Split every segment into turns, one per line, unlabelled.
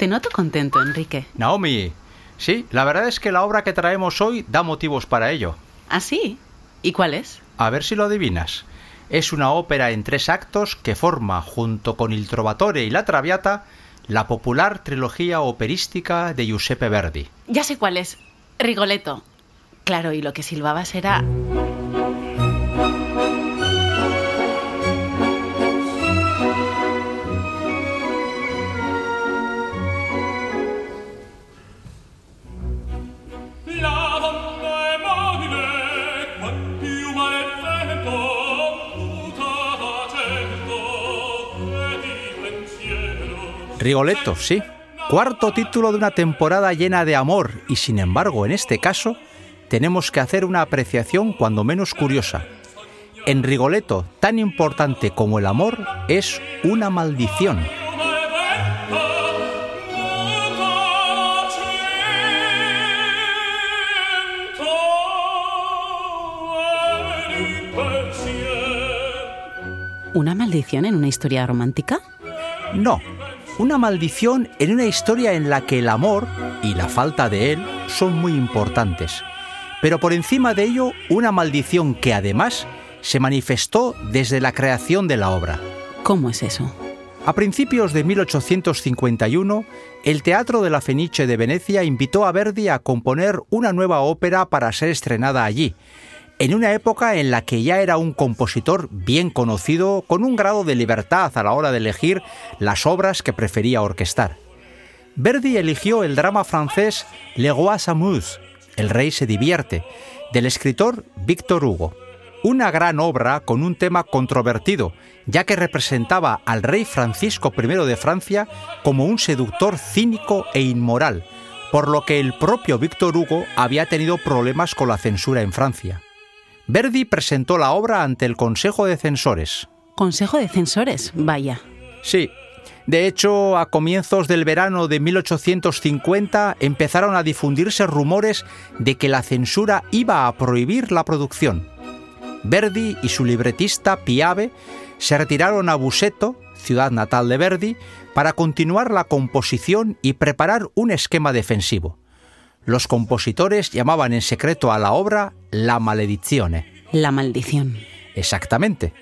Te noto contento, Enrique.
Naomi, sí, la verdad es que la obra que traemos hoy da motivos para ello.
¿Ah, sí? ¿Y cuál es?
A ver si lo adivinas. Es una ópera en tres actos que forma, junto con Il Trovatore y La Traviata, la popular trilogía operística de Giuseppe Verdi.
Ya sé cuál es. Rigoletto. Claro, y lo que silbabas era...
Rigoletto, sí. Cuarto título de una temporada llena de amor y sin embargo en este caso tenemos que hacer una apreciación cuando menos curiosa. En Rigoletto, tan importante como el amor, es una maldición.
¿Una maldición en una historia romántica?
No, una maldición en una historia en la que el amor y la falta de él son muy importantes. Pero por encima de ello, una maldición que además se manifestó desde la creación de la obra.
¿Cómo es eso?
A principios de 1851, el Teatro de la Fenice de Venecia invitó a Verdi a componer una nueva ópera para ser estrenada allí, en una época en la que ya era un compositor bien conocido, con un grado de libertad a la hora de elegir las obras que prefería orquestar. Verdi eligió el drama francés Le Roi s'amuse, El rey se divierte, del escritor Victor Hugo. Una gran obra con un tema controvertido, ya que representaba al rey Francisco I de Francia como un seductor cínico e inmoral, por lo que el propio Victor Hugo había tenido problemas con la censura en Francia. Verdi presentó la obra ante el Consejo de Censores.
Consejo de Censores, vaya.
Sí. De hecho, a comienzos del verano de 1850 empezaron a difundirse rumores de que la censura iba a prohibir la producción. Verdi y su libretista Piave se retiraron a Buseto, ciudad natal de Verdi, para continuar la composición y preparar un esquema defensivo. Los compositores llamaban en secreto a la obra La Maledizione.
La maldición.
Exactamente.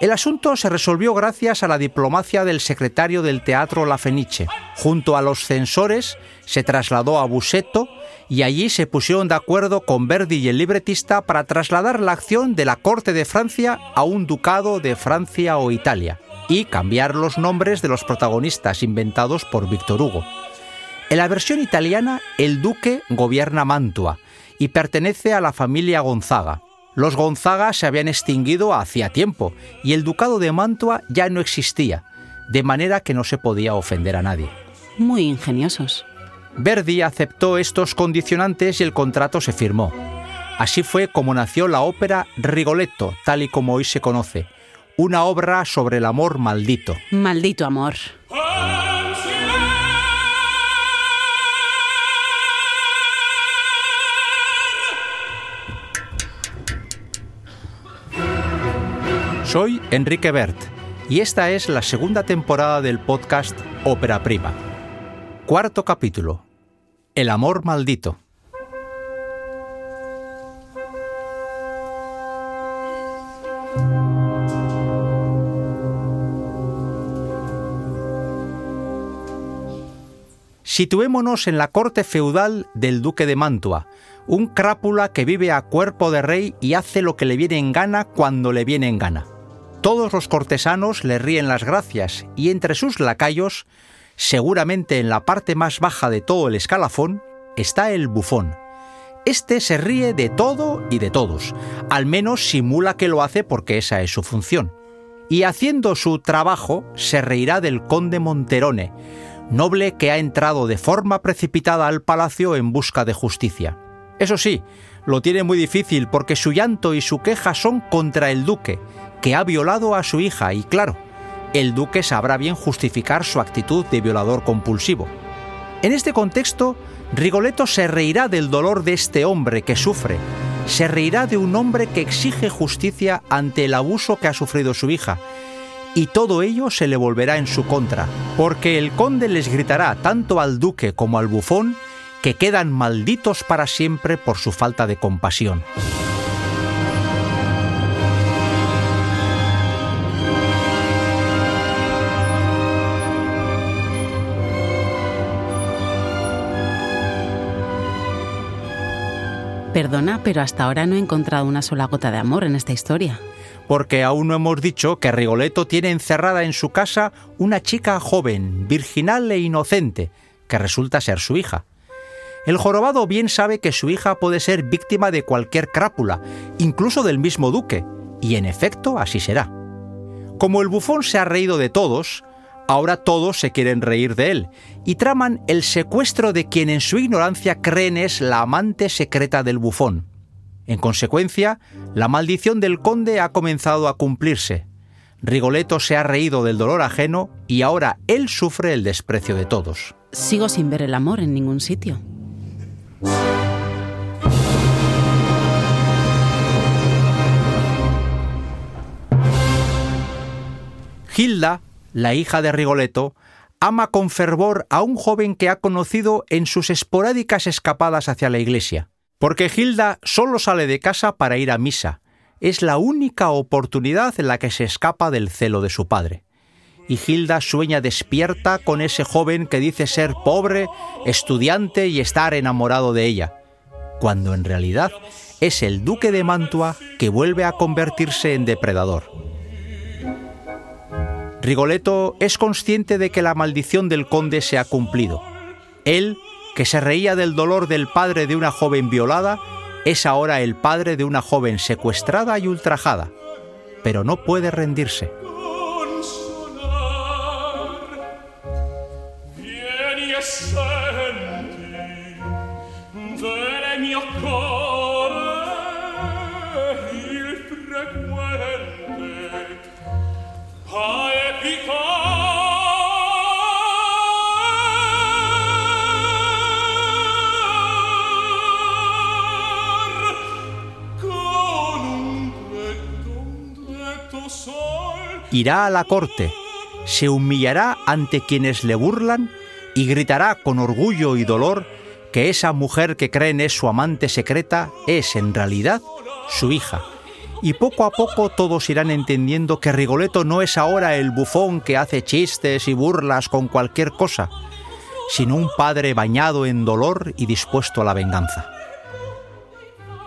El asunto se resolvió gracias a la diplomacia del secretario del Teatro La Fenice. Junto a los censores se trasladó a Buseto y allí se pusieron de acuerdo con Verdi y el libretista para trasladar la acción de la corte de Francia a un ducado de Francia o Italia y cambiar los nombres de los protagonistas inventados por Víctor Hugo. En la versión italiana, el duque gobierna Mantua y pertenece a la familia Gonzaga. Los Gonzaga se habían extinguido hacía tiempo y el ducado de Mantua ya no existía, de manera que no se podía ofender a nadie.
Muy ingeniosos.
Verdi aceptó estos condicionantes y el contrato se firmó. Así fue como nació la ópera Rigoletto, tal y como hoy se conoce, una obra sobre el amor maldito.
Maldito amor.
Soy Enrique Bert y esta es la segunda temporada del podcast Ópera Prima. Cuarto capítulo. El amor maldito. Situémonos en la corte feudal del duque de Mantua, un crápula que vive a cuerpo de rey y hace lo que le viene en gana cuando le viene en gana. Todos los cortesanos le ríen las gracias y entre sus lacayos, seguramente en la parte más baja de todo el escalafón, está el bufón. Este se ríe de todo y de todos, al menos simula que lo hace porque esa es su función. Y haciendo su trabajo, se reirá del conde Monterone, noble que ha entrado de forma precipitada al palacio en busca de justicia. Eso sí, lo tiene muy difícil porque su llanto y su queja son contra el duque, que ha violado a su hija y claro, el duque sabrá bien justificar su actitud de violador compulsivo. En este contexto, Rigoletto se reirá del dolor de este hombre que sufre, se reirá de un hombre que exige justicia ante el abuso que ha sufrido su hija, y todo ello se le volverá en su contra, porque el conde les gritará tanto al duque como al bufón que quedan malditos para siempre por su falta de compasión.
Perdona, pero hasta ahora no he encontrado una sola gota de amor en esta historia.
Porque aún no hemos dicho que Rigoletto tiene encerrada en su casa una chica joven, virginal e inocente, que resulta ser su hija. El jorobado bien sabe que su hija puede ser víctima de cualquier crápula, incluso del mismo duque, y en efecto así será. Como el bufón se ha reído de todos, Ahora todos se quieren reír de él y traman el secuestro de quien en su ignorancia creen es la amante secreta del bufón. En consecuencia, la maldición del conde ha comenzado a cumplirse. Rigoletto se ha reído del dolor ajeno y ahora él sufre el desprecio de todos.
Sigo sin ver el amor en ningún sitio.
Hilda la hija de Rigoletto, ama con fervor a un joven que ha conocido en sus esporádicas escapadas hacia la iglesia. Porque Hilda solo sale de casa para ir a misa. Es la única oportunidad en la que se escapa del celo de su padre. Y Hilda sueña despierta con ese joven que dice ser pobre, estudiante y estar enamorado de ella, cuando en realidad es el duque de Mantua que vuelve a convertirse en depredador. Rigoletto es consciente de que la maldición del conde se ha cumplido. Él, que se reía del dolor del padre de una joven violada, es ahora el padre de una joven secuestrada y ultrajada, pero no puede rendirse. Irá a la corte, se humillará ante quienes le burlan y gritará con orgullo y dolor que esa mujer que creen es su amante secreta es en realidad su hija. Y poco a poco todos irán entendiendo que Rigoletto no es ahora el bufón que hace chistes y burlas con cualquier cosa, sino un padre bañado en dolor y dispuesto a la venganza.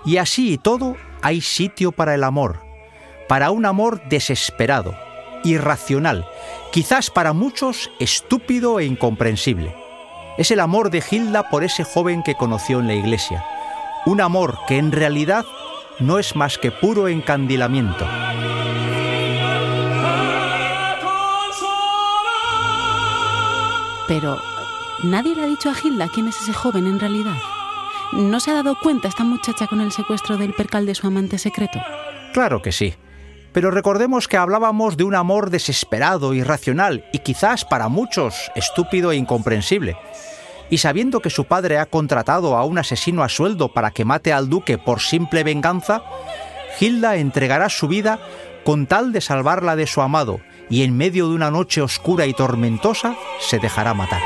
Y así y todo hay sitio para el amor, para un amor desesperado, irracional, quizás para muchos estúpido e incomprensible. Es el amor de Hilda por ese joven que conoció en la iglesia. Un amor que en realidad no es más que puro encandilamiento.
Pero, ¿nadie le ha dicho a Hilda quién es ese joven en realidad? ¿No se ha dado cuenta esta muchacha con el secuestro del percal de su amante secreto?
Claro que sí. Pero recordemos que hablábamos de un amor desesperado, irracional y quizás para muchos estúpido e incomprensible. Y sabiendo que su padre ha contratado a un asesino a sueldo para que mate al duque por simple venganza, Hilda entregará su vida con tal de salvarla de su amado y en medio de una noche oscura y tormentosa se dejará matar.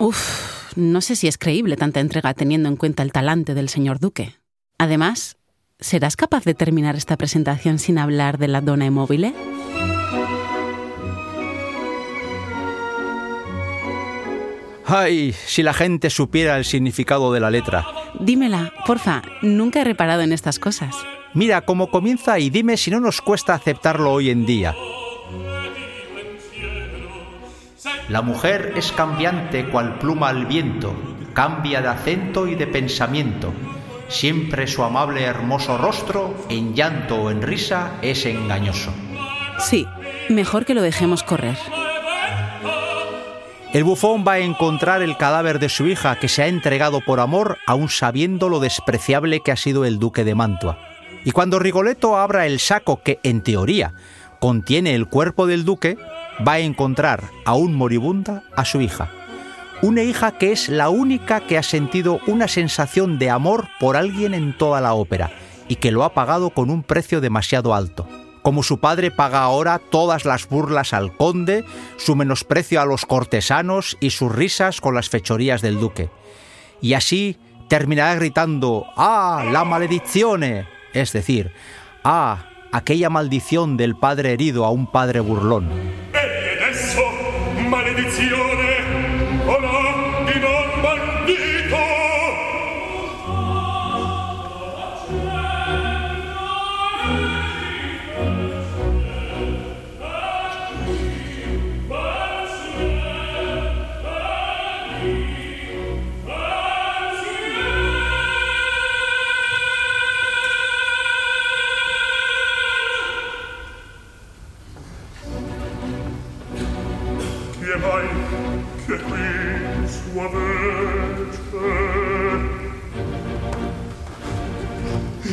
Uf, no sé si es creíble tanta entrega teniendo en cuenta el talante del señor duque. Además, ¿serás capaz de terminar esta presentación sin hablar de la dona immobile?
Ay, si la gente supiera el significado de la letra.
Dímela, porfa, nunca he reparado en estas cosas.
Mira cómo comienza y dime si no nos cuesta aceptarlo hoy en día. La mujer es cambiante cual pluma al viento, cambia de acento y de pensamiento. Siempre su amable hermoso rostro, en llanto o en risa, es engañoso.
Sí, mejor que lo dejemos correr.
El bufón va a encontrar el cadáver de su hija que se ha entregado por amor, aun sabiendo lo despreciable que ha sido el duque de Mantua. Y cuando Rigoletto abra el saco que, en teoría, contiene el cuerpo del duque, va a encontrar aún moribunda a su hija.
Una hija que es la única que ha sentido una sensación de amor por alguien en toda la ópera y que lo ha pagado con un precio demasiado alto. Como su padre paga ahora todas las burlas al conde, su menosprecio a los cortesanos y sus risas con las fechorías del duque. Y así terminará gritando ¡Ah, la maledizione! Es decir, ¡Ah, aquella maldición del padre herido a un padre burlón. benedizione.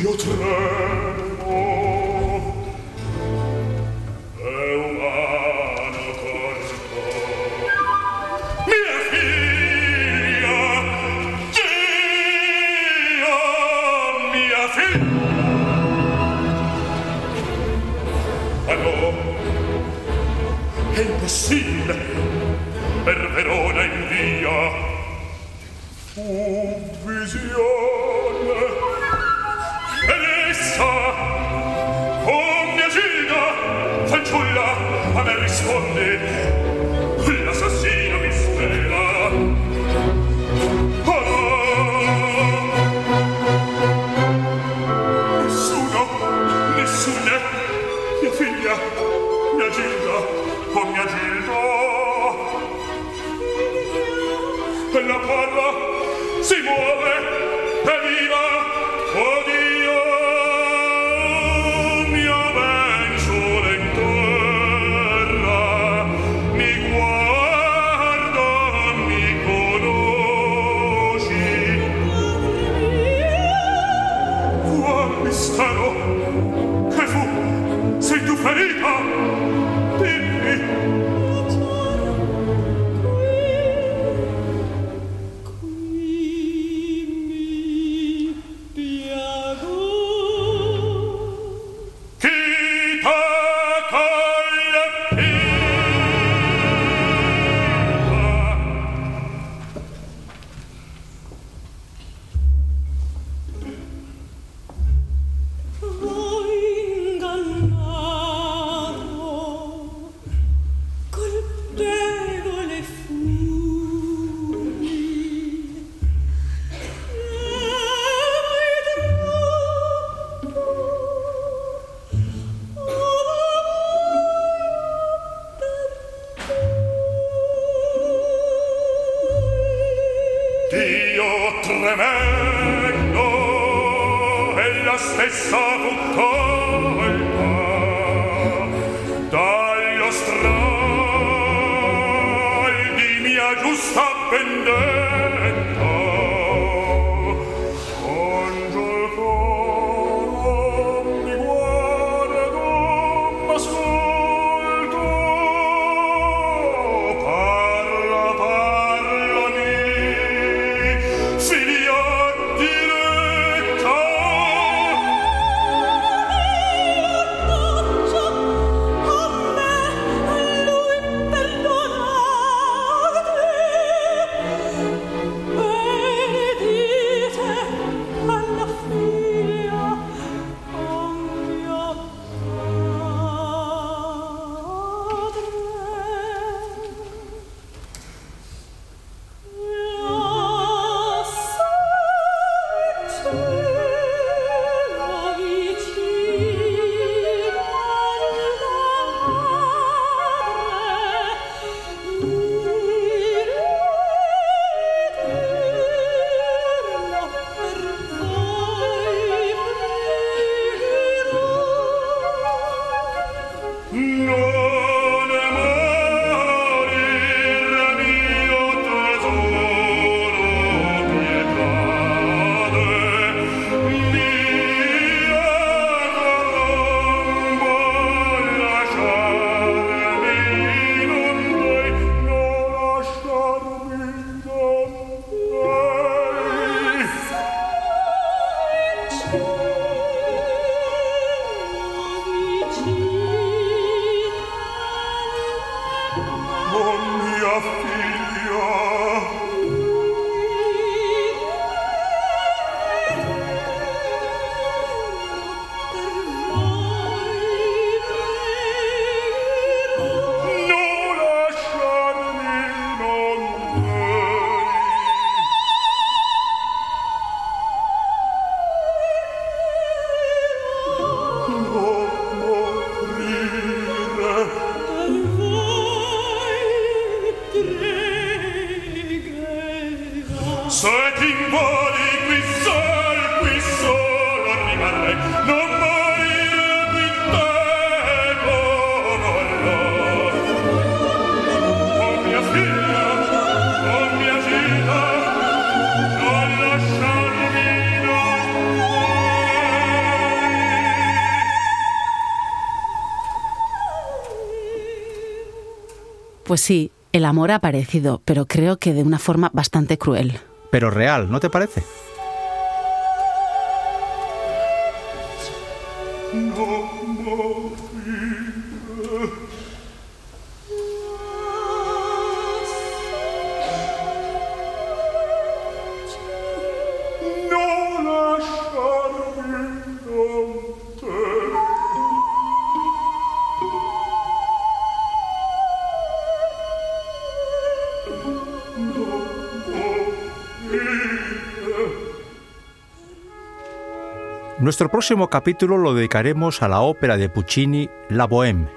io tremo. E umano corpo mia figlia Gia mia figlia. Ma è impossibile per Verona in via. Un visione nasconde. L'assassino mi spera. Oh no! Nessuno, nessuna. Mia figlia, mia Gilda Oh mia Gilda. La parla si muove e viva Stop and wenn
Pues sí, el amor ha aparecido, pero creo que de una forma bastante cruel.
Pero real, ¿no te parece? Nuestro próximo capítulo lo dedicaremos a la ópera de Puccini La Bohème.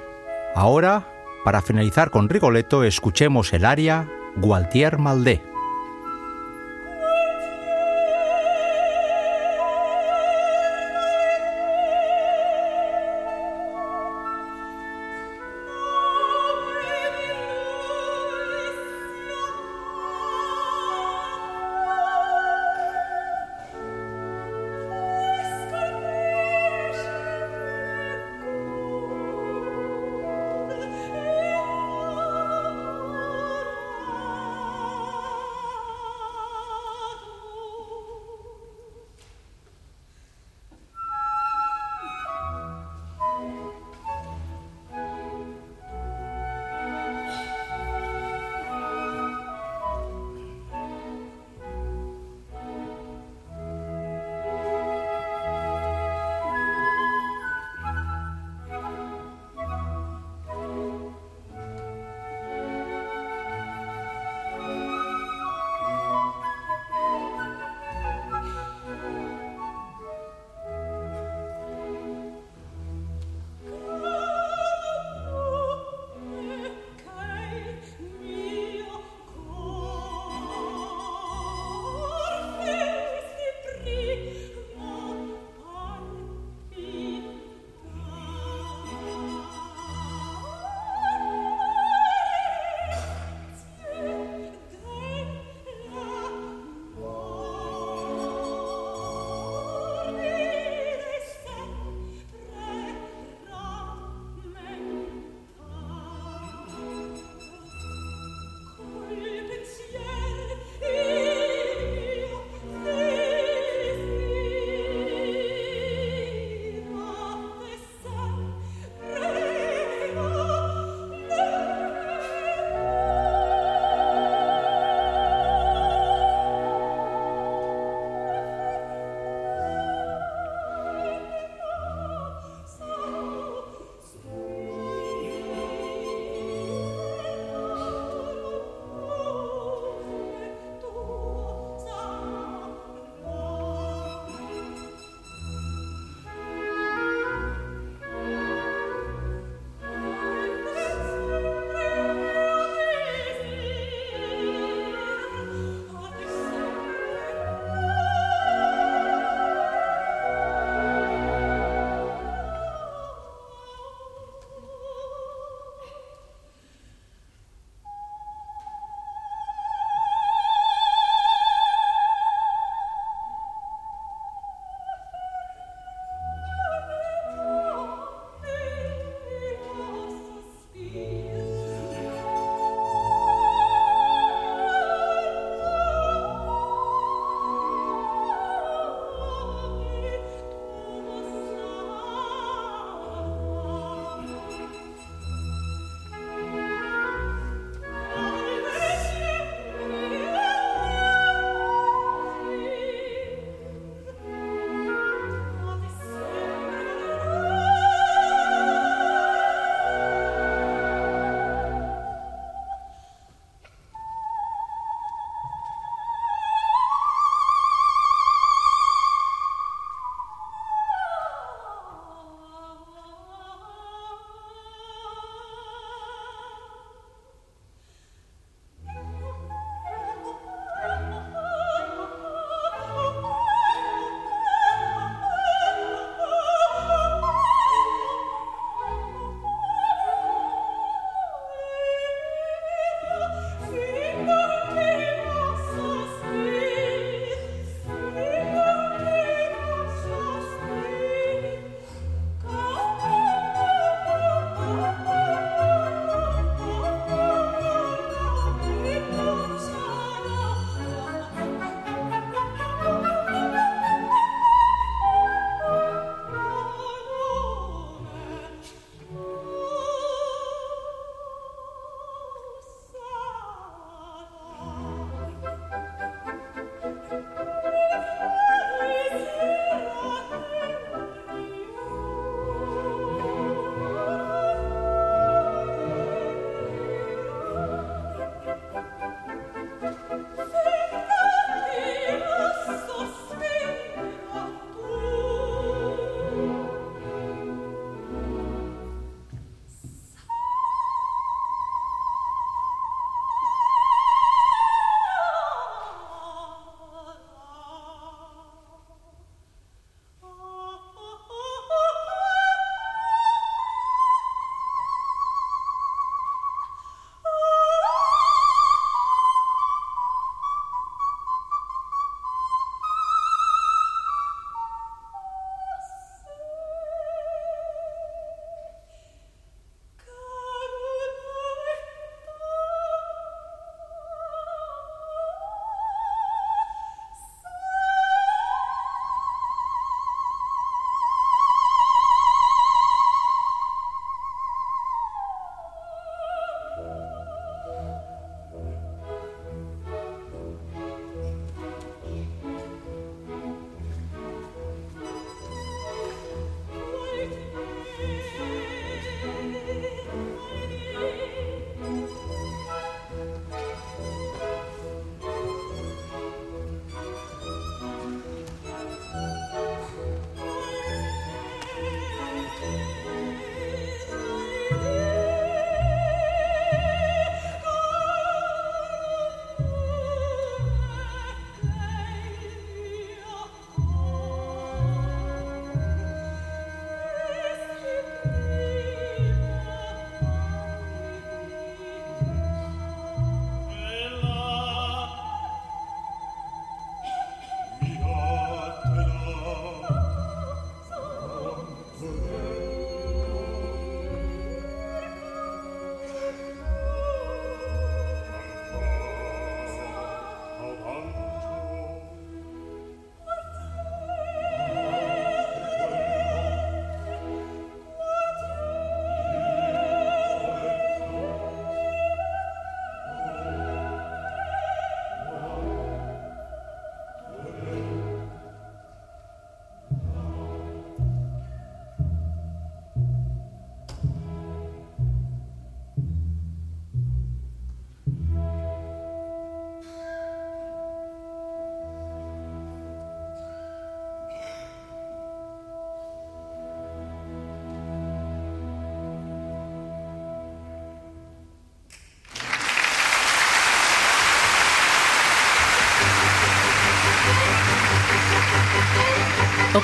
Ahora, para finalizar con Rigoletto, escuchemos el aria Gualtier Maldé.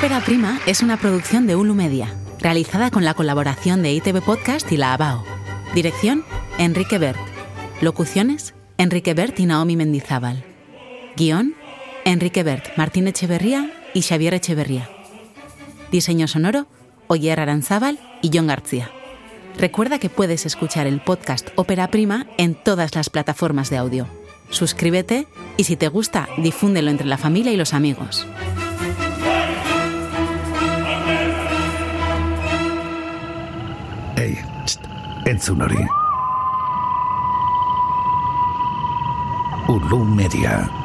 Ópera Prima es una producción de Ulu Media, realizada con la colaboración de ITV Podcast y la ABAO. Dirección, Enrique Bert. Locuciones, Enrique Bert y Naomi Mendizábal. Guión, Enrique Bert, Martín Echeverría y Xavier Echeverría. Diseño sonoro, Oyer Aranzábal y John García. Recuerda que puedes escuchar el podcast Ópera Prima en todas las plataformas de audio. Suscríbete y si te gusta, difúndelo entre la familia y los amigos.
Ei, txt, entzun hori. Ulu Media.